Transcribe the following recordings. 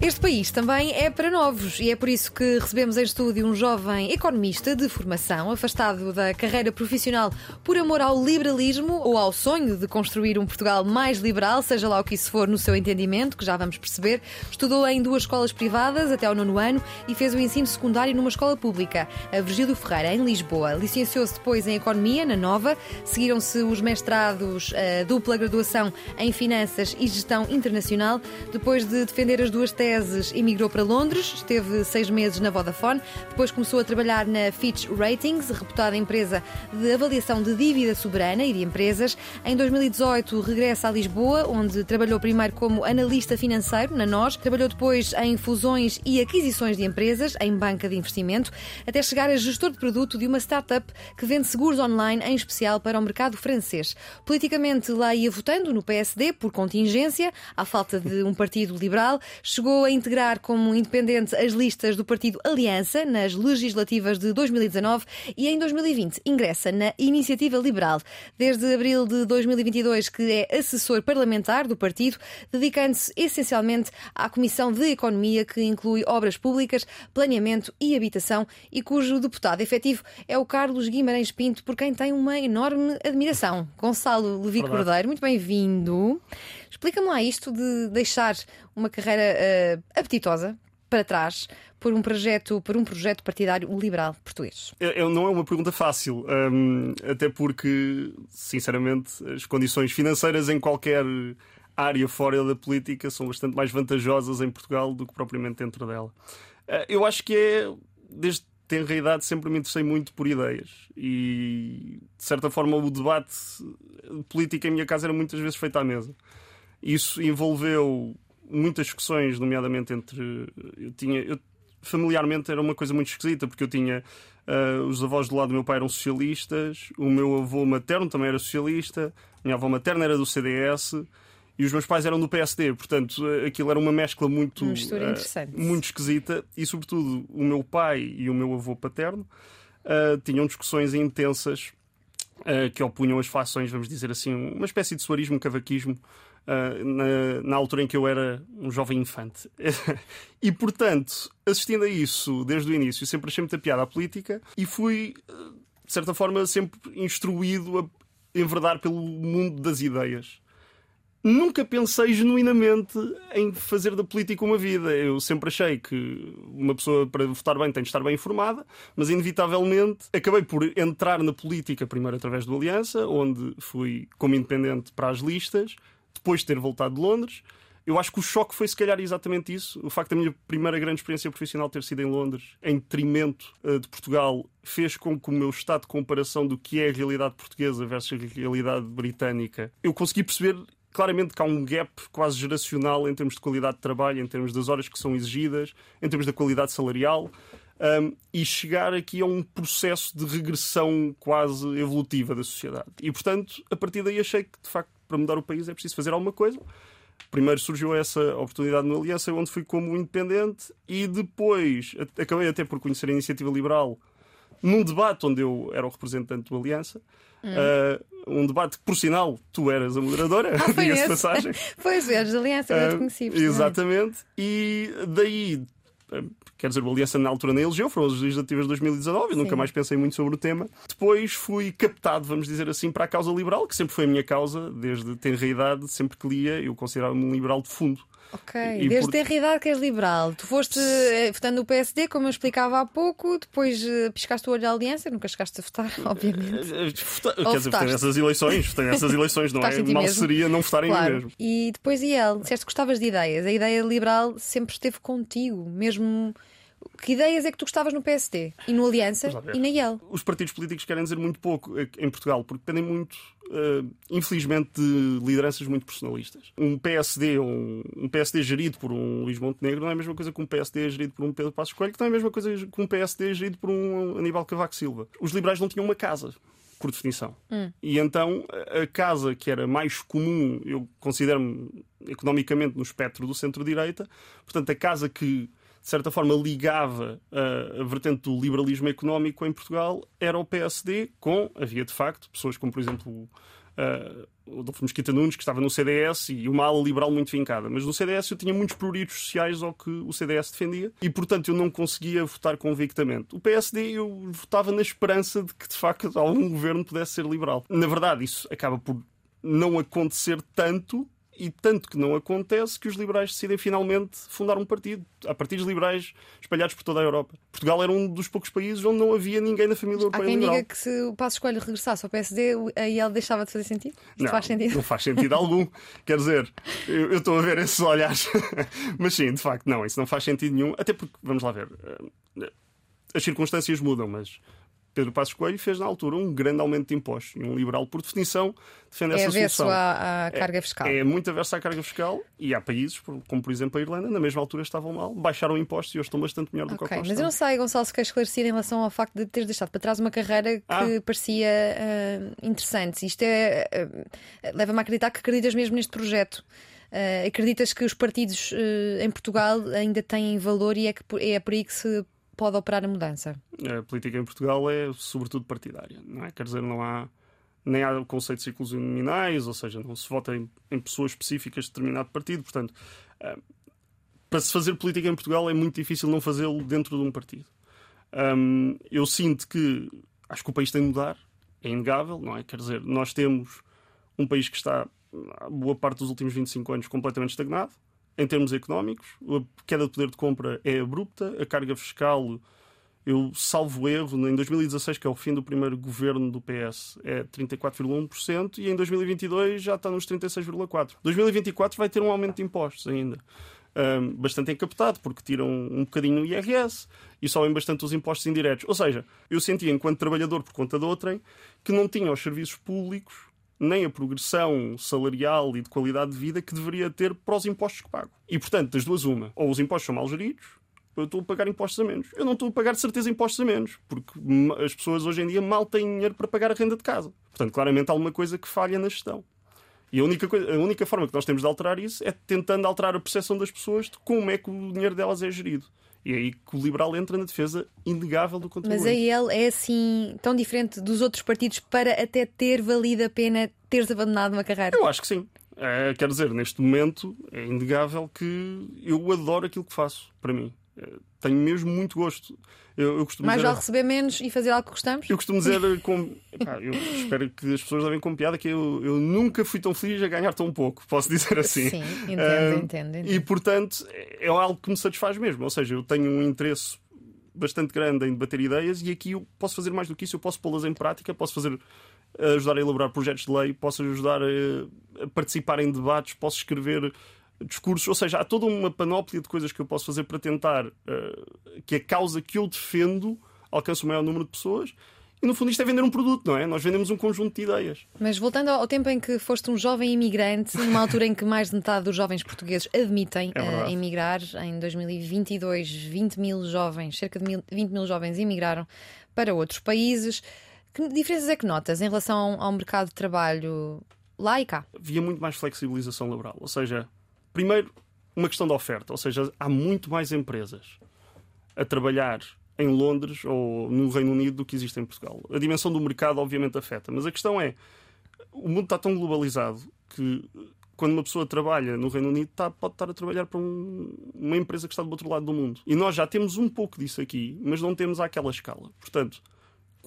Este país também é para novos e é por isso que recebemos em estúdio um jovem economista de formação, afastado da carreira profissional por amor ao liberalismo ou ao sonho de construir um Portugal mais liberal, seja lá o que isso for no seu entendimento, que já vamos perceber. Estudou em duas escolas privadas até ao nono ano e fez o ensino secundário numa escola pública, a Virgílio Ferreira, em Lisboa. Licenciou-se depois em Economia, na Nova. Seguiram-se os mestrados, a dupla graduação em Finanças e Gestão Internacional. Depois de defender as duas teses, meses emigrou para Londres, esteve seis meses na Vodafone, depois começou a trabalhar na Fitch Ratings, reputada empresa de avaliação de dívida soberana e de empresas. Em 2018 regressa a Lisboa, onde trabalhou primeiro como analista financeiro na NOS, trabalhou depois em fusões e aquisições de empresas em banca de investimento, até chegar a gestor de produto de uma startup que vende seguros online, em especial para o mercado francês. Politicamente lá ia votando no PSD por contingência, à falta de um partido liberal, chegou a integrar como independente as listas do partido Aliança nas legislativas de 2019 e em 2020 ingressa na Iniciativa Liberal. Desde abril de 2022 que é assessor parlamentar do partido, dedicando-se essencialmente à Comissão de Economia que inclui obras públicas, planeamento e habitação e cujo deputado efetivo é o Carlos Guimarães Pinto, por quem tem uma enorme admiração. Gonçalo Levi. Cordeiro, muito bem-vindo. Explica-me lá isto de deixar uma carreira eh, apetitosa para trás por um projeto, por um projeto partidário liberal português. É- não é uma pergunta fácil, hum, até porque, sinceramente, as condições financeiras em qualquer área fora da política são bastante mais vantajosas em Portugal do que propriamente dentro dela. Eh, Eu acho que é, desde tenra idade, sempre me interessei muito por ideias e, de certa forma, o debate político em minha casa era muitas vezes feito à mesa. Isso envolveu muitas discussões, nomeadamente entre. Eu tinha. eu- familiarmente era uma coisa muito esquisita, porque eu tinha. ah, os avós do lado do meu pai eram socialistas, o meu avô materno também era socialista, a minha avó materna era do CDS e os meus pais eram do PSD. Portanto, ah, aquilo era uma mescla muito. Uma mistura interessante. muito esquisita e, sobretudo, o meu pai e o meu avô paterno ah, tinham discussões intensas ah, que opunham as fações, vamos dizer assim, uma espécie de suarismo, cavaquismo, ah, na, na altura em que eu era um jovem infante. e, portanto, assistindo a isso desde o início, sempre achei muita piada à política e fui, ah, de certa forma, sempre instruído a enverdar pelo mundo das ideias. Nunca pensei genuinamente em fazer da política uma vida. Eu sempre achei que uma pessoa para votar bem tem de estar bem informada, mas inevitavelmente acabei por entrar na política primeiro através do Aliança, onde fui como independente para as listas, depois de ter voltado de Londres. Eu acho que o choque foi se calhar exatamente isso. O facto da minha primeira grande experiência profissional ter sido em Londres, em detrimento eh, de Portugal, fez com que o meu estado de comparação do que é a realidade portuguesa versus a realidade britânica, eu consegui perceber claramente que há um gap quase geracional em termos de qualidade de trabalho, em termos das horas que são exigidas, em termos da qualidade salarial. um, e chegar aqui a um processo de regressão quase evolutiva da sociedade. E, portanto, a partir daí achei que, de facto, para mudar o país é preciso fazer alguma coisa. Primeiro surgiu essa oportunidade no Aliança, onde fui como independente, e depois acabei até por conhecer a Iniciativa Liberal num debate onde eu era o representante do Aliança. Uh, um debate que, por sinal, tu eras a moderadora, Ah, diga-se passagem. Foi os Verdes da Aliança, eu não te conheci. Exatamente. E daí, ah, quer dizer, o Aliança na altura nem elegeu, foram as legislativas de 2019, eu Sim. nunca mais pensei muito sobre o tema. Depois fui captado, vamos dizer assim, para a causa liberal, que sempre foi a minha causa, desde tenra idade, sempre que lia, eu considerava-me um liberal de fundo. Ok, E desde por- ter idade que és liberal. Tu foste eh, votando no PSD, como eu explicava há pouco, depois eh, piscaste o olho à aliança, nunca chegaste a votar, obviamente. Eh, vota- Quer dizer, votei nessas eleições, votei nessas eleições, não é? Mal mesmo. seria não votar em mim mesmo. E depois e ele, disseste que gostavas de ideias. A ideia liberal sempre esteve contigo, mesmo Que ideias é que tu gostavas no PSD e no Aliança e na IEL? Os partidos políticos querem dizer muito pouco em Portugal, porque dependem muito, uh, infelizmente, de lideranças muito personalistas. Um PSD, um, um, PSD gerido por um Luís Montenegro não é a mesma coisa que um PSD gerido por um Pedro Passos Coelho, que não é a mesma coisa que um PSD gerido por um Aníbal Cavaco Silva. Os liberais não tinham uma casa por definição. Hum. E então a casa que era mais comum, eu considero-me economicamente no espectro do centro-direita, portanto, a casa que de certa forma ligava a, a vertente do liberalismo económico em Portugal era o PSD, com, havia de facto, pessoas como, por exemplo, o Adolfo Mesquita Nunes, que estava no CDS, e uma ala liberal muito vincada. Mas no CDS eu tinha muitos pruritos sociais ao que o CDS defendia, e portanto eu não conseguia votar convictamente. O PSD eu votava na esperança de que de facto algum governo pudesse ser liberal. Na verdade, isso acaba por não acontecer tanto, e tanto que não acontece que os liberais decidem finalmente fundar um partido. Há partidos liberais espalhados por toda a Europa. Portugal era um dos poucos países onde não havia ninguém na família europeia Há quem liberal. diga que se o Passo Escolho regressasse ao PSD, aí ele deixava de fazer sentido? Isto não, faz sentido? Não faz sentido algum. Quer dizer, eu, eu estou a ver esses olhares. Mas sim, de facto, não, isso não faz sentido nenhum. Até porque, vamos lá ver, eh, as circunstâncias mudam, mas Pedro Passos Coelho fez na altura um grande aumento de impostos. E um liberal, por definição, defende é essa solução. À, à carga fiscal. É, é muito averso à carga fiscal e há países, como por exemplo a Irlanda, na mesma altura estavam mal, baixaram impostos e hoje estão bastante melhor do okay, que o Mas eu não sei, Gonçalo, se quer esclarecer em relação ao facto de teres deixado para trás uma carreira que ah. parecia uh, interessante. Isto é, uh, leva-me a acreditar que acreditas mesmo neste projeto. Uh, acreditas que os partidos em Portugal ainda têm valor e é, que, é por aí que se pode operar a mudança? A política em Portugal é sobretudo partidária, não é? Quer dizer, não há nem há o conceito de ciclos nominais, ou seja, não se vota em, em, pessoas específicas de determinado partido. Portanto, uh, para se fazer política em Portugal é muito difícil não fazê-lo dentro de um partido. Um, eu sinto que acho que o país tem de mudar, é inegável, não é? Quer dizer, nós temos um país que está, boa parte dos últimos 25 anos, completamente estagnado em termos económicos. A queda de poder de compra é abrupta, a carga fiscal, eu salvo erro, em 2016, que é o fim do primeiro governo do PS, é 34,1% e em 2022 já está nos 36,4%. 2024 vai ter um aumento de impostos ainda. Um, bastante encaptado, porque tiram um bocadinho o IRS e sobem bastante os impostos indiretos. Ou seja, eu sentia, enquanto trabalhador por conta de outrem, que não tinha os serviços públicos nem a progressão salarial e de qualidade de vida que deveria ter para os impostos que pago. E, portanto, das duas, uma. Ou os impostos são mal geridos, ou eu estou a pagar impostos a menos. Eu não estou a pagar de certeza impostos a menos, porque as pessoas hoje em dia mal têm dinheiro para pagar a renda de casa. Portanto, claramente há alguma coisa que falha na gestão. E a única, coisa, a única forma que nós temos de alterar isso é tentando alterar a percepção das pessoas de como é que o dinheiro delas é gerido. E é aí que o liberal entra na defesa inegável do contribuinte. Mas aí ele é assim tão diferente dos outros partidos para até ter valido a pena teres abandonado uma carreira? Eu acho que sim. É, quer dizer, neste momento é inegável que eu adoro aquilo que faço, para mim. Tenho mesmo muito gosto. Eu, eu costumo Mais dizer, vale receber menos e fazer algo que gostamos? Eu costumo dizer, com, epá, eu espero que as pessoas levem com piada, que eu, eu nunca fui tão feliz a ganhar tão pouco, posso dizer assim. Sim, entendo, uh, entendo, entendo. E portanto é algo que me satisfaz mesmo. Ou seja, eu tenho um interesse bastante grande em debater ideias e aqui eu posso fazer mais do que isso, eu posso pô-las em prática, posso fazer ajudar a elaborar projetos de lei, posso ajudar a, a participar em debates, posso escrever discursos, ou seja, há toda uma panóplia de coisas que eu posso fazer para tentar uh, que a causa que eu defendo alcance o maior número de pessoas. E no fundo isto é vender um produto, não é? Nós vendemos um conjunto de ideias. Mas voltando ao tempo em que foste um jovem imigrante, numa altura em que mais de metade dos jovens portugueses admitem é uh, emigrar, em 2022, 20 mil jovens, cerca de mil, 20 mil jovens emigraram para outros países. Que diferenças é que notas em relação ao mercado de trabalho lá e cá? Havia muito mais flexibilização laboral, ou seja, Primeiro, uma questão de oferta, ou seja, há muito mais empresas a trabalhar em Londres ou no Reino Unido do que existe em Portugal. A dimensão do mercado, obviamente, afeta, mas a questão é: o mundo está tão globalizado que quando uma pessoa trabalha no Reino Unido, está, pode estar a trabalhar para um, uma empresa que está do outro lado do mundo. E nós já temos um pouco disso aqui, mas não temos àquela escala. Portanto,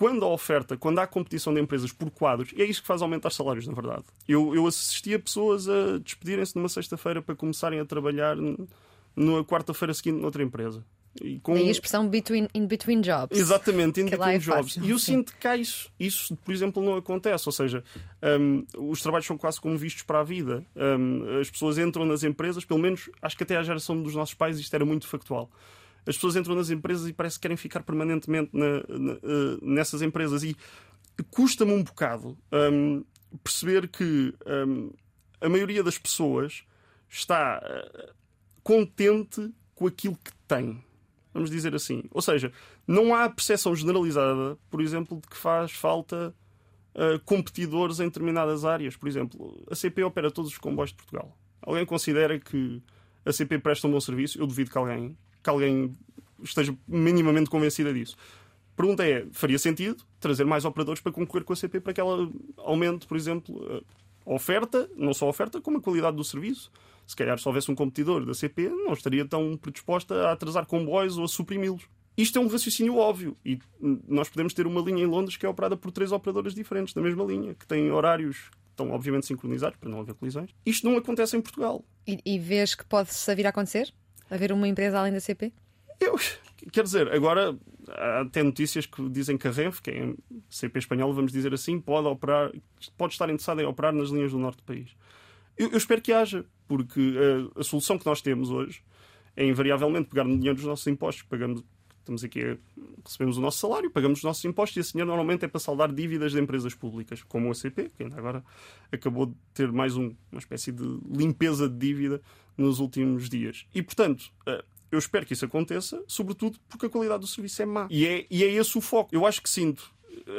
quando a oferta, quando há competição de empresas por quadros, é isso que faz aumentar salários, na verdade. Eu, eu assisti a pessoas a despedirem-se numa sexta-feira para começarem a trabalhar na quarta-feira seguinte noutra empresa. E com... a expressão between, in between jobs. Exatamente, in between é jobs. e eu sinto que isso, isso, por exemplo, não acontece. Ou seja, um, os trabalhos são quase como vistos para a vida. Um, as pessoas entram nas empresas, pelo menos acho que até à geração dos nossos pais isto era muito factual As pessoas entram nas empresas e parece que querem ficar permanentemente na, na, uh, nessas empresas. E custa-me um bocado um, perceber que um, a maioria das pessoas está uh, contente com aquilo que tem. Vamos dizer assim. Ou seja, não há percepção generalizada, por exemplo, de que faz falta uh, competidores em determinadas áreas. Por exemplo, a CP opera todos os comboios de Portugal. Alguém considera que a CP presta um bom serviço? Eu duvido que alguém, que alguém esteja minimamente convencida disso. A pergunta é: faria sentido trazer mais operadores para concorrer com a CP para que ela aumente, por exemplo, a oferta, não só a oferta, como a qualidade do serviço? Se calhar, se houvesse um competidor da CP, não estaria tão predisposta a atrasar comboios ou a suprimi-los. Isto é um raciocínio óbvio e nós podemos ter uma linha em Londres que é operada por três operadoras diferentes da mesma linha, que têm horários estão obviamente sincronizados para não haver colisões. Isto não acontece em Portugal. E, e vês que pode-se vir a acontecer? Haver uma empresa além da CP? Eu, quer dizer, agora há até notícias que dizem que a Renfe, que é CP espanhola, vamos dizer assim, pode operar, pode estar interessada em operar nas linhas do norte do país. Eu, eu espero que haja, porque a, a, solução que nós temos hoje é invariavelmente pegar no dinheiro dos nossos impostos, pagamos estamos aqui recebemos o nosso salário, pagamos os nossos impostos e esse dinheiro normalmente é para saldar dívidas de empresas públicas, como o ACP, que ainda agora acabou de ter mais um, uma espécie de limpeza de dívida nos últimos dias. E, portanto, eh, eu espero que isso aconteça, sobretudo porque a qualidade do serviço é má. E é, e é esse o foco. Eu acho que sinto,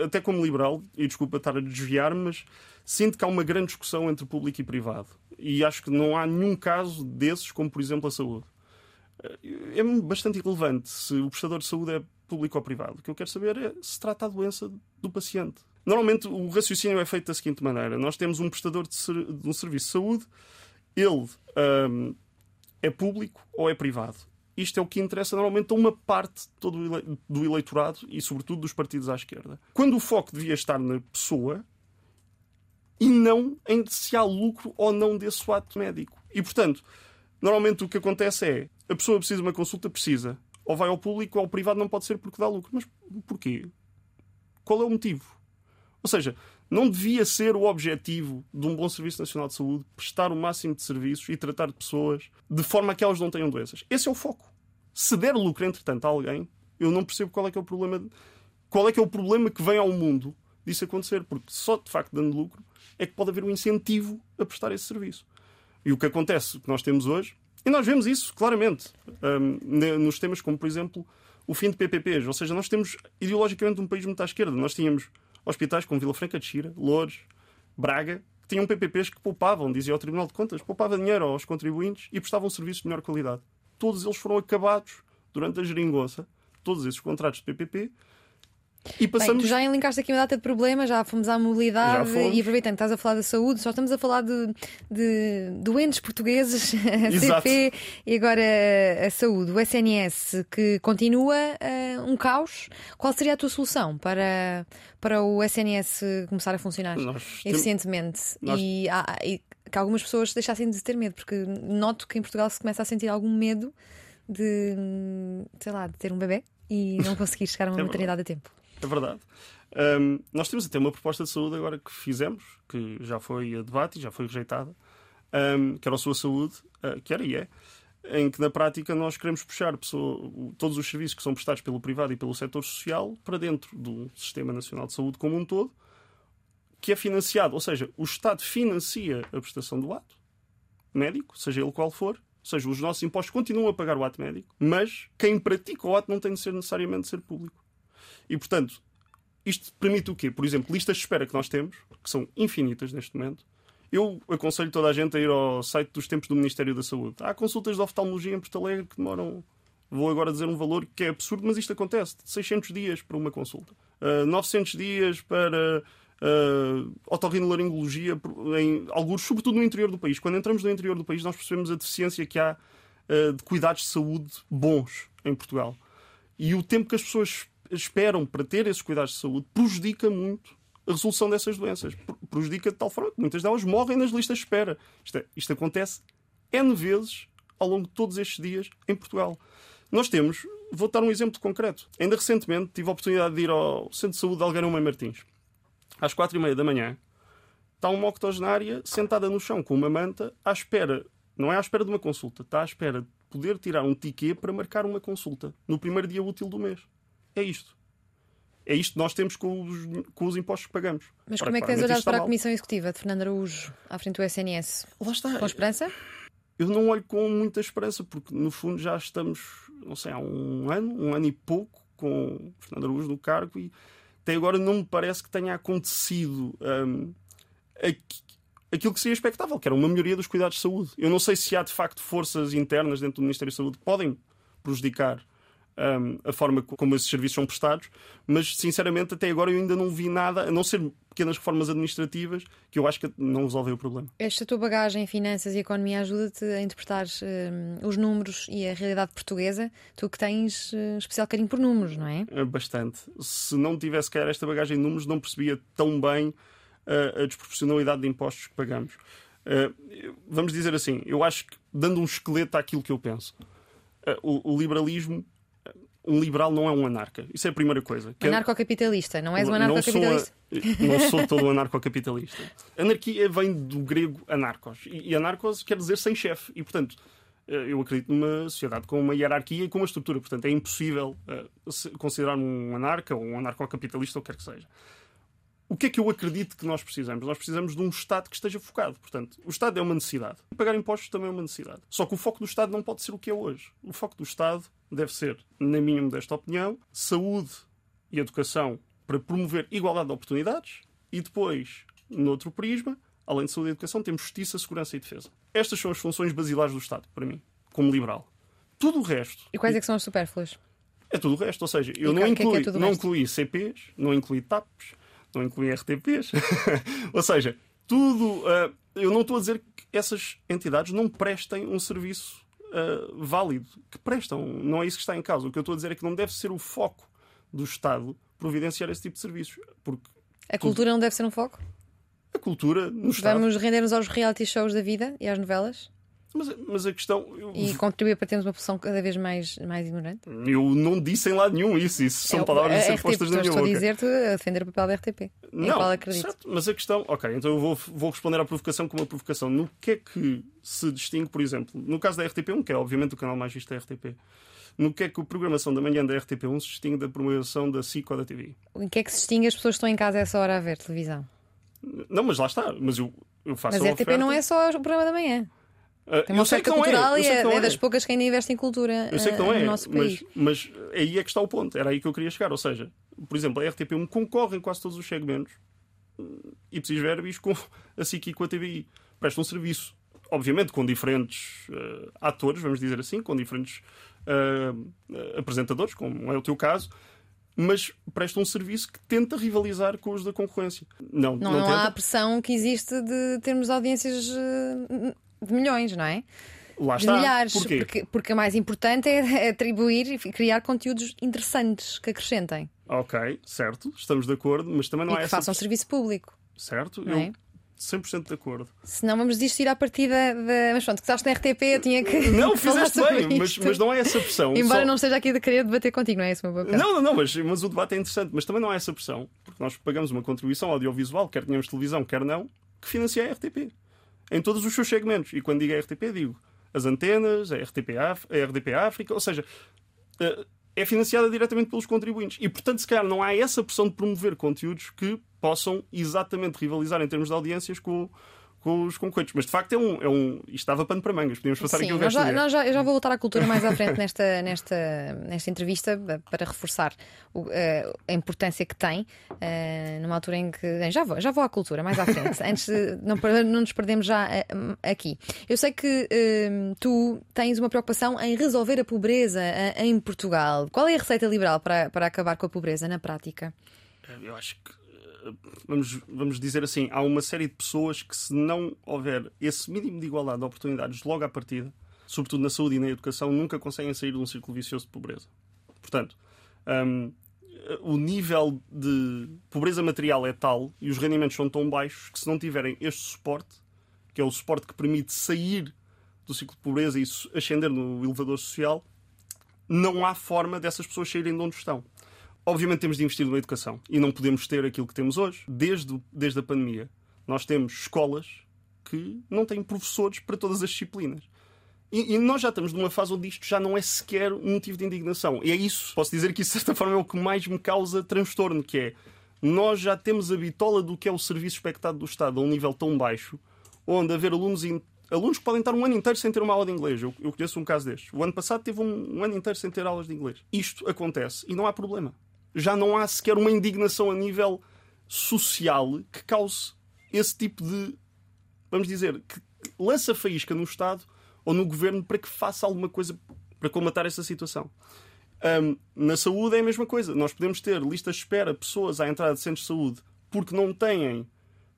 até como liberal, e desculpa estar a desviar, mas sinto que há uma grande discussão entre público e privado. E acho que não há nenhum caso desses, como por exemplo a saúde. Eh, é bastante irrelevante se o prestador de saúde é público ou privado. O que eu quero saber é se trata a doença do paciente. Normalmente o raciocínio é feito da seguinte maneira: nós temos um prestador de, ser, de um serviço de saúde, ele um, é público ou é privado. Isto é o que interessa normalmente a uma parte todo do eleitorado e, sobretudo, dos partidos à esquerda. Quando o foco devia estar na pessoa e não em se há lucro ou não desse ato médico. E, portanto, normalmente o que acontece é a pessoa precisa de uma consulta, precisa. Ou vai ao público ou ao privado não pode ser porque dá lucro. Mas porquê? Qual é o motivo? Ou seja, não devia ser o objetivo de um bom Serviço Nacional de Saúde prestar o máximo de serviços e tratar de pessoas de forma que elas não tenham doenças. Esse é o foco. Se der lucro, entretanto, a alguém, eu não percebo qual é que é o problema. De... Qual é que é o problema que vem ao mundo disso acontecer? Porque só de facto dando lucro é que pode haver um incentivo a prestar esse serviço. E o que acontece, que nós temos hoje, e nós vemos isso claramente um, nos temas como, por exemplo, o fim de PPPs. Ou seja, nós temos ideologicamente um país muito à esquerda. Nós tínhamos hospitais como Vila Franca de Xira, Loures, Braga, que tinham PPPs que poupavam, dizia o Tribunal de Contas, poupava dinheiro aos contribuintes e prestavam serviços de melhor qualidade. Todos eles foram acabados durante a geringonça, todos esses contratos de PPP, e passamos... Bem, tu já enlinkaste aqui uma data de problemas, já fomos à mobilidade e aproveitando, estás a falar da saúde, só estamos a falar de, de doentes portugueses, a CP e agora a saúde, o SNS, que continua uh, um caos. Qual seria a tua solução para, para o SNS começar a funcionar Nós eficientemente Nós... e, ah, e que algumas pessoas deixassem de ter medo? Porque noto que em Portugal se começa a sentir algum medo de, sei lá, de ter um bebê e não conseguir chegar a uma é maternidade a tempo. É verdade. Um, nós temos até uma proposta de saúde agora que fizemos, que já foi a debate e já foi rejeitada, um, que era a sua saúde, uh, que era e é, em que na prática nós queremos puxar pessoa, todos os serviços que são prestados pelo privado e pelo setor social para dentro do Sistema Nacional de Saúde como um todo, que é financiado, ou seja, o Estado financia a prestação do ato médico, seja ele qual for, ou seja, os nossos impostos continuam a pagar o ato médico, mas quem pratica o ato não tem de ser necessariamente de ser público. E, portanto, isto permite o quê? Por exemplo, listas de espera que nós temos, que são infinitas neste momento. Eu aconselho toda a gente a ir ao site dos tempos do Ministério da Saúde. Há consultas de oftalmologia em Porto Alegre que demoram. Vou agora dizer um valor que é absurdo, mas isto acontece. 600 dias para uma consulta. Uh, ah, 900 dias para uh, otorrinolaringologia, em alguns, sobretudo no interior do país. Quando entramos no interior do país, nós percebemos a deficiência que há uh, de cuidados de saúde bons em Portugal. E o tempo que as pessoas esperam para ter esses cuidados de saúde prejudica muito a resolução dessas doenças. Prejudica de tal forma que muitas delas morrem nas listas de espera. Isto, é, isto acontece N vezes ao longo de todos estes dias em Portugal. Nós temos, vou dar um exemplo concreto. Ainda recentemente tive a oportunidade de ir ao Centro de Saúde de Algarão Mãe Martins. Às quatro e meia da manhã está uma octogenária sentada no chão com uma manta à espera, não é à espera de uma consulta, está à espera poder tirar um ticket para marcar uma consulta no primeiro dia útil do mês. É isto. É isto que nós temos com os, com os impostos que pagamos. Mas Ora, como é que tens olhado para a. Comissão Executiva de Fernando Araújo à frente do SNS? Lá está. Com esperança? Eu não olho com muita esperança, porque no fundo já estamos, não sei, há um ano, um ano e pouco, com Fernando Araújo no cargo e até agora não me parece que tenha acontecido hum, aqui- aquilo que seria expectável, que era uma melhoria dos cuidados de saúde. Eu não sei se há de facto forças internas dentro do Ministério da Saúde que podem prejudicar hum, a forma co- como esses serviços são prestados, mas sinceramente até agora eu ainda não vi nada, a não ser pequenas reformas administrativas, que eu acho que não resolvem o problema. Esta tua bagagem em finanças e economia ajuda-te a interpretar os números e a realidade portuguesa. Tu que tens eh, especial carinho por números, não é? É Bastante. Se não tivesse calhar esta bagagem de números, não percebia tão bem uh, a desproporcionalidade de impostos que pagamos. Uh, vamos dizer assim, eu acho que, dando um esqueleto àquilo que eu penso, uh, o, o liberalismo, uh, um liberal não é um anarca. Isso é a primeira coisa. É- Anarcocapitalista, não és um não anarcocapitalista? a- não sou todo um anarcocapitalista. Anarquia vem do grego anarcos. E, anarcos quer dizer sem chefe. E, portanto, eh, eu acredito numa sociedade com uma hierarquia e com uma estrutura. Portanto, é impossível eh, considerar-me um anarca ou um anarcocapitalista ou o que quer que seja. O que é que eu acredito que nós precisamos? Nós precisamos de um Estado que esteja focado. Portanto, o Estado é uma necessidade. E pagar impostos também é uma necessidade. Só que o foco do Estado não pode ser o que é hoje. O foco do Estado deve ser, na minha modesta opinião, saúde e educação para promover igualdade de oportunidades e depois, noutro prisma, além de saúde e educação, temos justiça, segurança e defesa. Estas são as funções basilares do Estado, para mim, como liberal. Tudo o resto E quais é que são as supérfluas? é tudo o resto. Ou seja, eu E não que é é não incluí CPs, não incluí TAPs, não incluí RTPs. Ou seja, tudo. ah, eu não estou a dizer que essas entidades não prestem um serviço ah, válido. Que prestam. Não é isso que está em causa. O que eu estou a dizer é que não deve ser o foco do Estado providenciar esse tipo de serviços. Porque A cultura não deve ser um foco? a cultura no Estado. Vamos render-nos aos reality shows da vida e às novelas? Mas, mas a questão. eu- E contribuir para termos uma posição cada vez mais, mais ignorante? Eu não disse em lado nenhum isso. Isso são É, palavras a a ser RTP, postas na minha estou a boca. dizer-te a defender o papel da RTP. em qual acredito. certo, mas a questão, ok, então eu vou, vou responder à provocação com uma provocação. No que é que se distingue, por exemplo, no caso da RTP1, que é obviamente o canal mais visto da RTP, no que é que a programação da manhã da RTP1 se distingue da programação da SIC ou da TV? Em que é que se distingue as pessoas que estão em casa a essa hora a ver televisão? Não, mas lá está, mas eu, eu faço Mas a a RTP oferta. não é só o programa da manhã. Ah, Tem uma oferta não cultural é, e é, é das poucas que ainda investe em cultura Eu sei que não é, no nosso mas, país. mas aí é que está o ponto. Era aí que eu queria chegar. Ou seja, por exemplo, a RTP1 concorre em quase todos os segmentos e ipsis verbis com a SIC e com a TVI. Presta um serviço, obviamente, com diferentes eh, atores, vamos dizer assim, com diferentes eh, apresentadores, como é o teu caso, mas presta um serviço que tenta rivalizar com os da concorrência. Não, Não, não, não há a pressão que existe de termos audiências de milhões, não é? Lá De está. milhares. Porquê? Porque, porque o mais importante é atribuir e criar conteúdos interessantes que acrescentem Ok, certo, estamos de acordo, mas também não e há que essa. façam serviço público. Certo? Não é? Eu 100% de acordo. Senão vamos desistir à partida da. Mas pronto, que estás na RTP, eu tinha que. Não, fizeste bem, mas, mas não há essa pressão. Embora Só- não esteja aqui de querer debater contigo, não é esse o meu papel. Não, não, não, mas, mas o debate é interessante, mas também não há essa pressão, porque nós pagamos uma contribuição audiovisual, quer tenhamos televisão, quer não, que financia a RTP. Em todos os seus segmentos. E quando digo a RTP, digo as antenas, a RTP, Af- a RDP África, ou seja, eh, é financiada diretamente pelos contribuintes. E, portanto, se calhar não há essa pressão de promover conteúdos que possam exatamente rivalizar em termos de audiências com, com os concorrentes. Mas, de facto, é um... É um isto estava pano para mangas. Podíamos passar Sim, aqui o resto do já, dia. nós já- eu já vou voltar à cultura mais à frente nesta, nesta, nesta entrevista eh, para reforçar o- eh, a importância que tem eh, numa altura em que. bem, Já vou, já vou à cultura mais à frente, antes de não, não nos perdemos já aqui. Eu sei que tu tens uma preocupação em resolver a pobreza em Portugal. Qual é a receita liberal para, para acabar com a pobreza na prática? Eu acho que vamos, vamos dizer assim, há uma série de pessoas que se não houver esse mínimo de igualdade de oportunidades logo à partida, sobretudo na saúde e na educação, nunca conseguem sair de um círculo vicioso de pobreza. Portanto, hum, o nível de pobreza material é tal e os rendimentos são tão baixos que se não tiverem este suporte, que é o suporte que permite sair do ciclo de pobreza e ascender no elevador social, não há forma dessas pessoas saírem de onde estão. Obviamente temos de investir na educação e não podemos ter aquilo que temos hoje. Desde, desde a pandemia, nós temos escolas que não têm professores para todas as disciplinas. E, e, nós já estamos numa fase onde isto já não é sequer um motivo de indignação. E é isso, posso dizer que isso de certa forma é o que mais me causa transtorno, que é nós já temos a bitola do que é o serviço expectado do Estado a um nível tão baixo, onde haver alunos, in... alunos que podem estar um ano inteiro sem ter uma aula de inglês. Eu, eu conheço um caso deste. O ano passado teve um, um ano inteiro sem ter aulas de inglês. Isto acontece e não há problema. Já não há sequer uma indignação a nível social que cause esse tipo de, vamos dizer, que lança faísca no Estado ou no governo para que faça alguma coisa para combatar essa situação. Um, na saúde é a mesma coisa. Nós podemos ter listas de espera, pessoas à entrada de centros de saúde, porque não têm,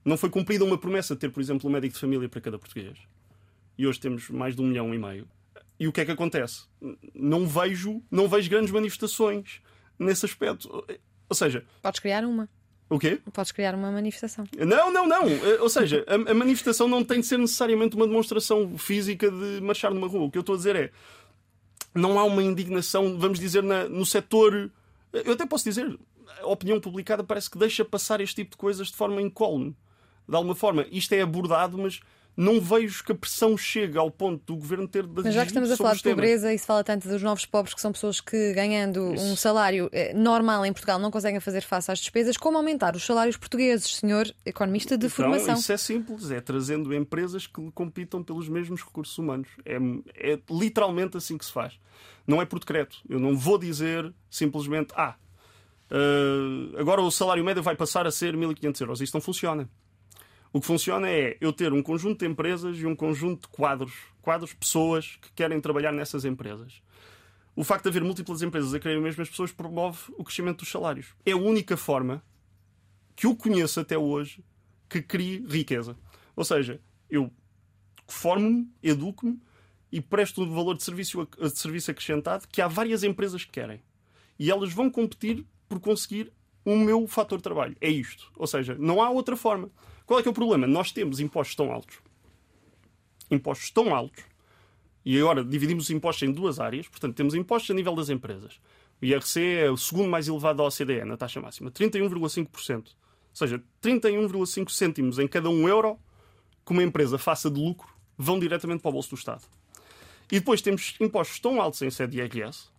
não foi cumprida uma promessa de ter, por exemplo, um médico de família para cada português. E hoje temos mais de um milhão e meio. E o que é que acontece? Não vejo, não vejo grandes manifestações nesse aspecto. Ou seja, podes criar uma. O quê? Podes criar uma manifestação. Não, não, não. Eh, ou seja, a, a, manifestação não tem de ser necessariamente uma demonstração física de marchar numa rua. O que eu estou a dizer é. Não há uma indignação, vamos dizer, na, no setor. Eu até posso dizer, a opinião publicada parece que deixa passar este tipo de coisas de forma incólume. De alguma forma, isto é abordado, mas não vejo que a pressão chegue ao ponto do governo ter de Mas já que estamos a falar de pobreza e se fala tanto dos novos pobres, que são pessoas que ganhando Isso. um salário eh, normal em Portugal não conseguem fazer face às despesas, como aumentar os salários portugueses, senhor economista de então, formação? Isso é simples, é trazendo empresas que compitam pelos mesmos recursos humanos. É, é literalmente assim que se faz. Não é por decreto. Eu não vou dizer simplesmente, ah, uh, agora o salário médio vai passar a ser 1.500 euros. Isso não funciona. O que funciona é eu ter um conjunto de empresas e um conjunto de quadros, quadros, pessoas que querem trabalhar nessas empresas. O facto de haver múltiplas empresas a quererem as mesmas pessoas promove o crescimento dos salários. É a única forma que eu conheço até hoje que crie riqueza. Ou seja, eu formo-me, educo-me e presto um valor de serviço, de serviço acrescentado que há várias empresas que querem. E elas vão competir por conseguir o meu fator de trabalho. É isto. Ou seja, não há outra forma. Qual é que é o problema? Nós temos impostos tão altos, impostos tão altos, e agora dividimos os impostos em duas áreas, portanto, temos impostos a nível das empresas. O IRC é o segundo mais elevado da OCDE, na taxa máxima, 31,5%. Ou seja, 31,5 cêntimos em cada um euro que uma empresa faça de lucro vão diretamente para o bolso do Estado. E depois temos impostos tão altos em sede de IRS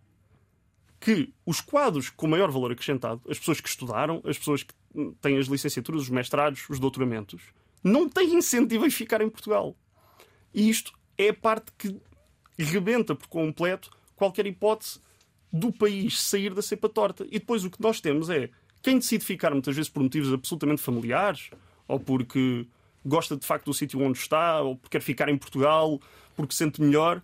que os quadros com maior valor acrescentado, as pessoas que estudaram, as pessoas que têm as licenciaturas, os mestrados, os doutoramentos, não têm incentivo em ficar em Portugal. E isto é a parte que rebenta por completo qualquer hipótese do país sair da cepa torta. E depois o que nós temos é quem decide ficar muitas vezes por motivos absolutamente familiares ou porque gosta de facto do sítio onde está ou porque quer ficar em Portugal porque sente melhor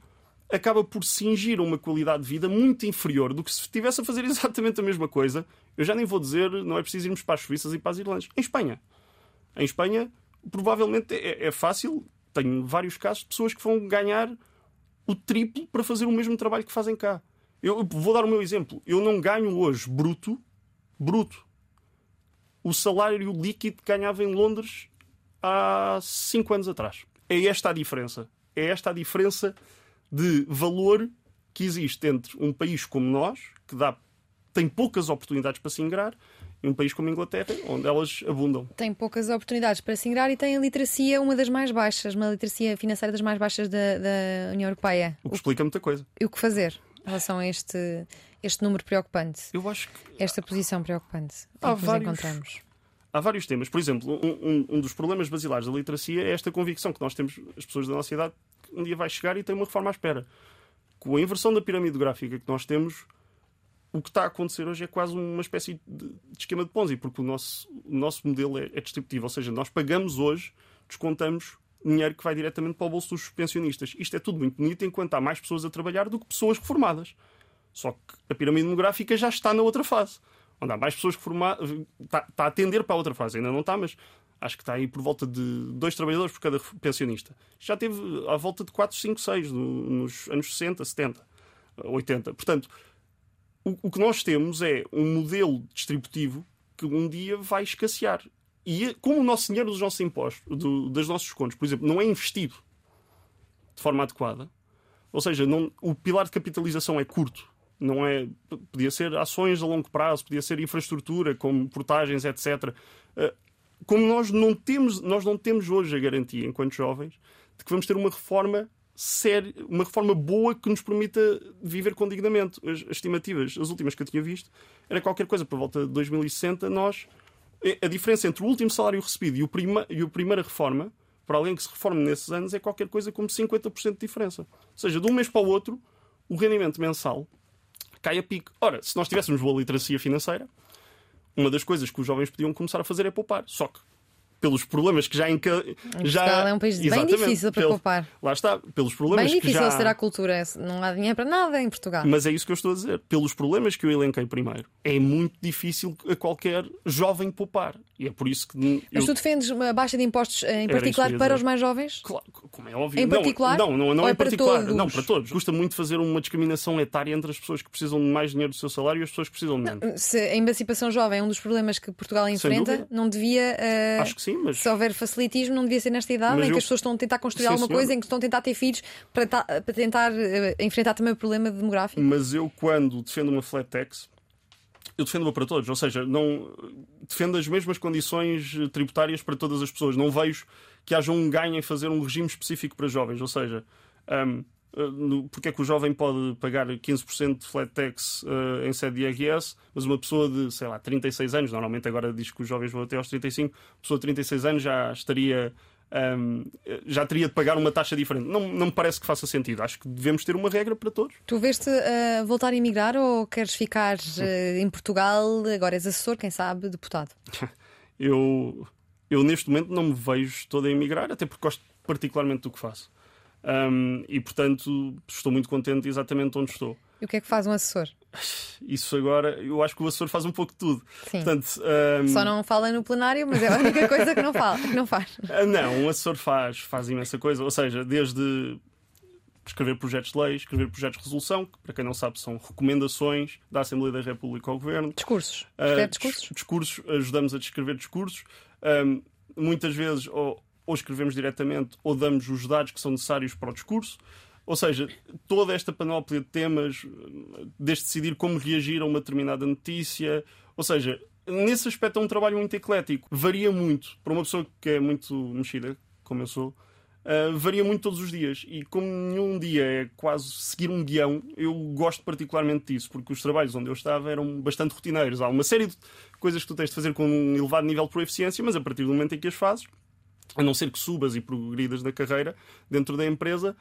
acaba por cingir uma qualidade de vida muito inferior do que se estivesse a fazer exatamente a mesma coisa. Eu já nem vou dizer, não é preciso irmos para as Suíças e para as Irlandas. Em Espanha. Em Espanha, provavelmente é, é fácil. Tenho vários casos de pessoas que vão ganhar o triplo para fazer o mesmo trabalho que fazem cá. Eu vou dar o meu exemplo. Eu não ganho hoje bruto, bruto, o salário líquido que ganhava em Londres há 5 anos atrás. É esta a diferença. É esta a diferença de valor que existe entre um país como nós, que dá, tem poucas oportunidades para se ingrar, e um país como a Inglaterra, onde elas abundam. Tem poucas oportunidades para se ingrar e tem a literacia uma das mais baixas, uma literacia financeira das mais baixas da, da União Europeia. O que explica muita coisa. E o que fazer em relação a este, este número preocupante? Eu acho que. Esta posição preocupante há que vários... nos encontramos. Há vários temas. Por exemplo, um, um, dos problemas basilares da literacia é esta convicção que nós temos, as pessoas da nossa idade, um dia vai chegar e tem uma reforma à espera. Com a inversão da pirâmide gráfica que nós temos, o que está a acontecer hoje é quase uma espécie de, esquema de Ponzi, porque o nosso, o nosso modelo é, é distributivo. Ou seja, nós pagamos hoje, descontamos dinheiro que vai diretamente para o bolso dos pensionistas. Isto é tudo muito bonito enquanto há mais pessoas a trabalhar do que pessoas reformadas. Só que a pirâmide demográfica já está na outra fase. Onde há mais pessoas que formadas. Está, está a tender para a outra fase. Ainda não está, mas acho que está aí por volta de dois trabalhadores por cada pensionista. Já teve à volta de 4, 5, 6 nos anos 60, 70, 80. Portanto, o, o que nós temos é um modelo distributivo que um dia vai escassear. E como o nosso dinheiro dos nossos impostos, do, nossos contas, por exemplo, não é investido de forma adequada, ou seja, não, o pilar de capitalização é curto, não é, podia ser ações a longo prazo, podia ser infraestrutura, como portagens, etc como nós não temos, nós não temos hoje a garantia, enquanto jovens, de que vamos ter uma reforma séria, uma reforma boa que nos permita viver com dignamente. As, as estimativas, as últimas que eu tinha visto, era qualquer coisa por volta de 2060, nós a diferença entre o último salário recebido e, o prima, e a primeira reforma, para alguém que se reforme nesses anos, é qualquer coisa como 50% de diferença. Ou seja, de um mês para o outro, o rendimento mensal cai a pique. Ora, se nós tivéssemos boa literacia financeira, uma das coisas que os jovens podiam começar a fazer é poupar. Só que pelos problemas que já enca... já Portugal é um país bem difícil para pelo- poupar. Lá está, pelos problemas Bem difícil já será a cultura. Não há dinheiro para nada em Portugal. mas é isso que eu estou a dizer. Pelos problemas que eu elenquei primeiro, é muito difícil a qualquer jovem poupar. E é por isso que eu, Mas tu defendes uma baixa de impostos em que eu particular para os mais jovens? Claro, como é óbvio. Em não, particular? Não, não, não Ou em é para particular. todos? Não, para todos. Custa muito fazer uma discriminação etária entre as pessoas que precisam de mais dinheiro do seu salário e as pessoas que precisam de menos. Se a emancipação jovem é um dos problemas que Portugal enfrenta, não devia. eh, Acho que sim, mas Se houver facilitismo, não devia ser nesta idade Mas em que eu- as pessoas estão a tentar construir Sim, alguma senhora. coisa, em que estão a tentar ter filhos para, ta- para tentar eh, enfrentar também o problema demográfico. Mas eu, quando defendo uma flat tax, eu defendo-a para todos. Ou seja, não defendo as mesmas condições eh, tributárias para todas as pessoas. Não vejo que haja um ganho em fazer um regime específico para jovens. Ou seja, no- porque é que o jovem pode pagar 15% de flat tax eh, em sede de IRS, mas uma pessoa de, sei lá, 36 anos, normalmente agora diz que os jovens vão até aos 35, pessoa de 36 anos já estaria. hum, já teria de pagar uma taxa diferente. Não, não me parece que faça sentido. Acho que devemos ter uma regra para todos. Tu vês-te a voltar a emigrar ou queres ficar eh, em Portugal? Agora és assessor, quem sabe, deputado. eu, eu neste momento não me vejo todo a emigrar, até porque gosto particularmente do que faço. Um, e portanto estou muito contente exatamente onde estou. E o que é que faz um assessor? Isso agora, eu acho que o assessor faz um pouco de tudo. Sim. Portanto, um, Só não fala no plenário, mas é a única coisa que não, fala, que não faz. ah, não, um assessor faz, faz imensa coisa, ou seja, desde escrever projetos de lei, escrever projetos de resolução, que para quem não sabe são recomendações da Assembleia da República ao Governo, Discursos. Uh, discursos? discursos, ajudamos a descrever discursos. Um, muitas vezes ou, ou escrevemos diretamente ou damos os dados que são necessários para o discurso. Ou seja, toda esta panóplia de temas, desde decidir como reagir a uma determinada notícia. Ou seja, nesse aspecto é um trabalho muito eclético. Varia muito. Para uma pessoa que é muito mexida, como eu sou, uh, varia muito todos os dias. E como nenhum dia é quase seguir um guião, eu gosto particularmente disso, porque os trabalhos onde eu estava eram bastante rotineiros. Há uma série de coisas que tu tens de fazer com um elevado nível de proficiência, mas a partir do momento em que as fazes, a não ser que subas e progridas na carreira dentro da empresa,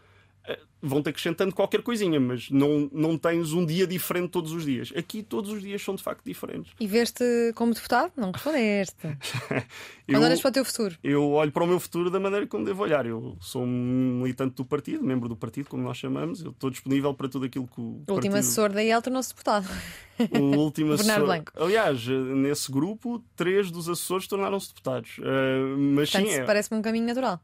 vão-te acrescentando qualquer coisinha, mas não, não tens um dia diferente todos os dias. Aqui todos os dias são de facto diferentes. E veste como deputado? Não respondeste. Eu, Quando olhas para o teu futuro? eu olho para o meu futuro da maneira como devo olhar. Eu sou um militante do partido, membro do partido, como nós chamamos. Eu estou disponível para tudo aquilo que o, O último partido... assessor da IEL tornou-se deputado. O último Bernardo assessor... Blanco. Aliás, nesse grupo, três dos assessores tornaram-se deputados. Eh, mas Portanto, sim, é... parece-me um caminho natural.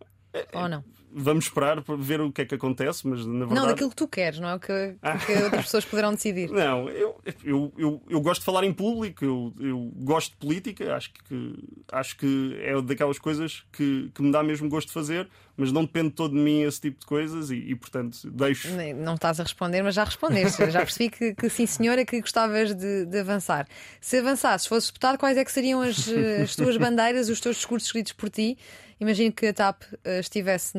Ou não? Vamos esperar para ver o que é que acontece, mas na verdade. Não, daquilo que tu queres, não é o que, o que outras pessoas poderão decidir. Não, eu, eu, eu, eu gosto de falar em público, eu, eu gosto de política, acho que, acho que é daquelas coisas que, que me dá mesmo gosto de fazer, mas não depende todo de mim esse tipo de coisas e, e, portanto, deixo. Não estás a responder, mas já respondeste. Já percebi que, que sim, senhora, que gostavas de, de avançar. Se avançasses, fosses deputado, quais é que seriam as, as tuas bandeiras, os teus discursos escritos por ti? Imagino que a TAP eh, estivesse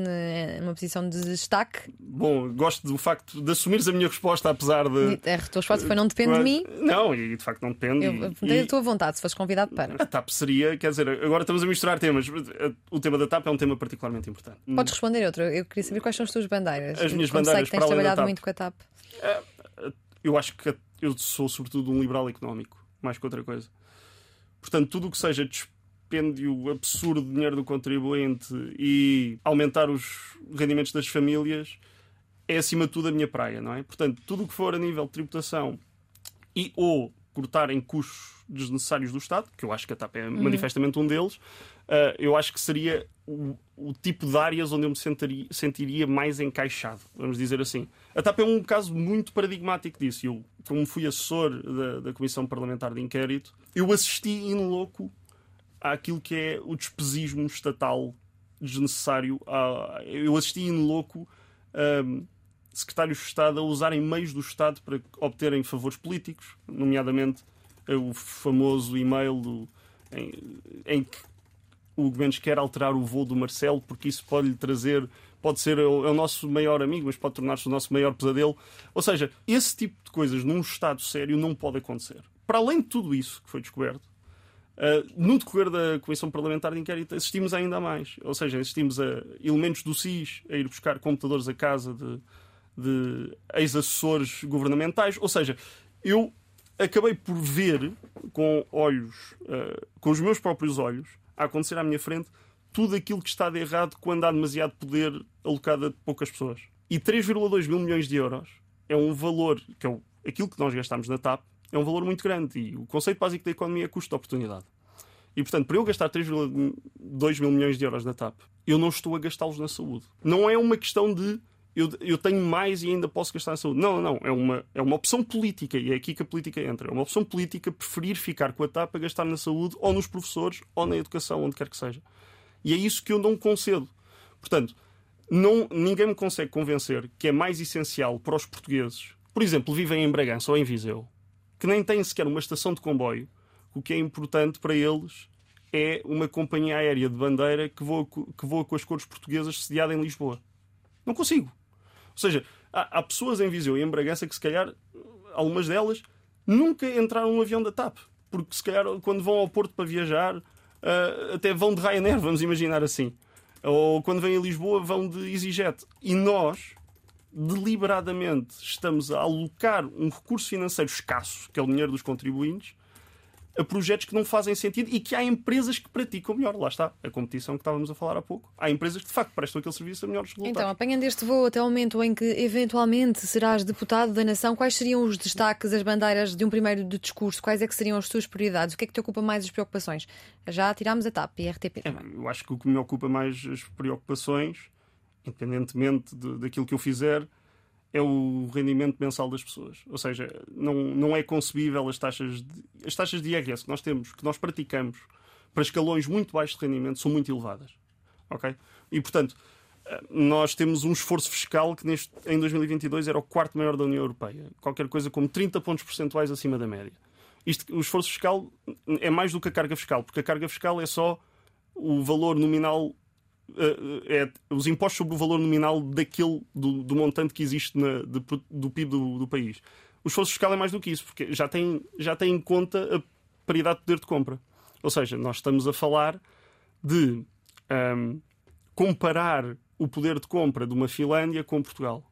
numa posição de destaque. Bom, gosto do facto de assumires a minha resposta, apesar de. A tua resposta foi não depende de mim. Não, e de facto não depende. Eu e- a tua vontade, se fosses convidado para. A TAP seria, quer dizer, agora estamos a misturar temas. O tema da TAP é um tema particularmente importante. Podes responder outro. Eu queria saber quais são as tuas bandeiras. As minhas Como bandeiras sei que tens trabalhado muito com a TAP. eu acho que eu sou sobretudo um liberal económico, mais que outra coisa. Portanto, tudo o que seja dispêndio absurdo de dinheiro do contribuinte e aumentar os rendimentos das famílias é acima de tudo a minha praia, não é? Portanto, tudo o que for a nível de tributação e ou cortar em custos desnecessários do Estado, que eu acho que a TAP é manifestamente um deles, ah, eu acho que seria o, o tipo de áreas onde eu me sentaria- sentiria mais encaixado, vamos dizer assim. A TAP é um caso muito paradigmático disso. Eu, como fui assessor da, da Comissão Parlamentar de Inquérito, eu assisti in loco àquilo que é o despesismo estatal desnecessário. Ah, Eu assisti in loco ahm, secretários de Estado a usarem meios do Estado para obterem favores políticos, nomeadamente eh, o famoso e-mail do- em, em que o Mendes quer alterar o voo do Marcelo porque isso pode lhe trazer, pode ser é é o nosso maior amigo, mas pode tornar-se o nosso maior pesadelo. Ou seja, esse tipo de coisas num Estado sério não pode acontecer. Para além de tudo isso que foi descoberto, Uh, no decorrer da Comissão Parlamentar de Inquérito assistimos ainda mais. Ou seja, assistimos a elementos do SIS a ir buscar computadores a casa de, de ex-assessores governamentais. Ou seja, eu acabei por ver com olhos, uh, com os meus próprios olhos, a acontecer à minha frente tudo aquilo que está de errado quando há demasiado poder alocado a poucas pessoas. E 3,2 mil milhões de euros é um valor, que é aquilo que nós gastamos na TAP, é um valor muito grande. E o conceito básico da economia é custo de oportunidade. E, portanto, para eu gastar 3,2 mil milhões de euros na TAP, eu não estou a gastá-los na saúde. Não é uma questão de eu, eu, tenho mais e ainda posso gastar na saúde. Não, não, é uma, é uma opção política e é aqui que a política entra. É uma opção política preferir ficar com a TAP a gastar na saúde ou nos professores ou na educação, onde quer que seja. E é isso que eu não concedo. Portanto, não, ninguém me consegue convencer que é mais essencial para os portugueses, por exemplo, vivem em Bragança ou em Viseu, que nem têm sequer uma estação de comboio, o que é importante para eles é uma companhia aérea de bandeira que voa, que voa com as cores portuguesas sediada em Lisboa. Não consigo. Ou seja, há, há, pessoas em Viseu e em Bragança que, se calhar, algumas delas nunca entraram num avião da TAP. Porque, se calhar, quando vão ao Porto para viajar, uh, até vão de Ryanair, vamos imaginar assim. Ou quando vêm a Lisboa, vão de EasyJet. E nós, deliberadamente estamos a alocar um recurso financeiro escasso, que é o dinheiro dos contribuintes, a projetos que não fazem sentido e que há empresas que praticam melhor. Lá está, a competição que estávamos a falar há pouco. Há empresas que de facto prestam aquele serviço a melhores resultados. Então, apanhando este voo até o momento em que eventualmente serás deputado da nação, quais seriam os destaques, as bandeiras de um primeiro de discurso? Quais é que seriam as tuas prioridades? O que é que te ocupa mais as preocupações? Já tirámos a TAP e a RTP. Eu acho que o que me ocupa mais as preocupações, independentemente de, daquilo que eu fizer, é o rendimento mensal das pessoas. Ou seja, não, não é concebível as taxas, de, as taxas de IRS que nós temos, que nós praticamos para escalões muito baixos de rendimento, são muito elevadas. Ok? E, portanto, nós temos um esforço fiscal que neste, em 2022 era o quarto maior da União Europeia. Qualquer coisa como 30 pontos percentuais acima da média. Isto, o esforço fiscal é mais do que a carga fiscal, porque a carga fiscal é só o valor nominal é os impostos sobre o valor nominal daquele, do, do montante que existe na, de, do PIB do, do, país. O esforço fiscal é mais do que isso, porque já tem, já tem em conta a paridade de poder de compra. Ou seja, nós estamos a falar de um, comparar o poder de compra de uma Finlândia com Portugal.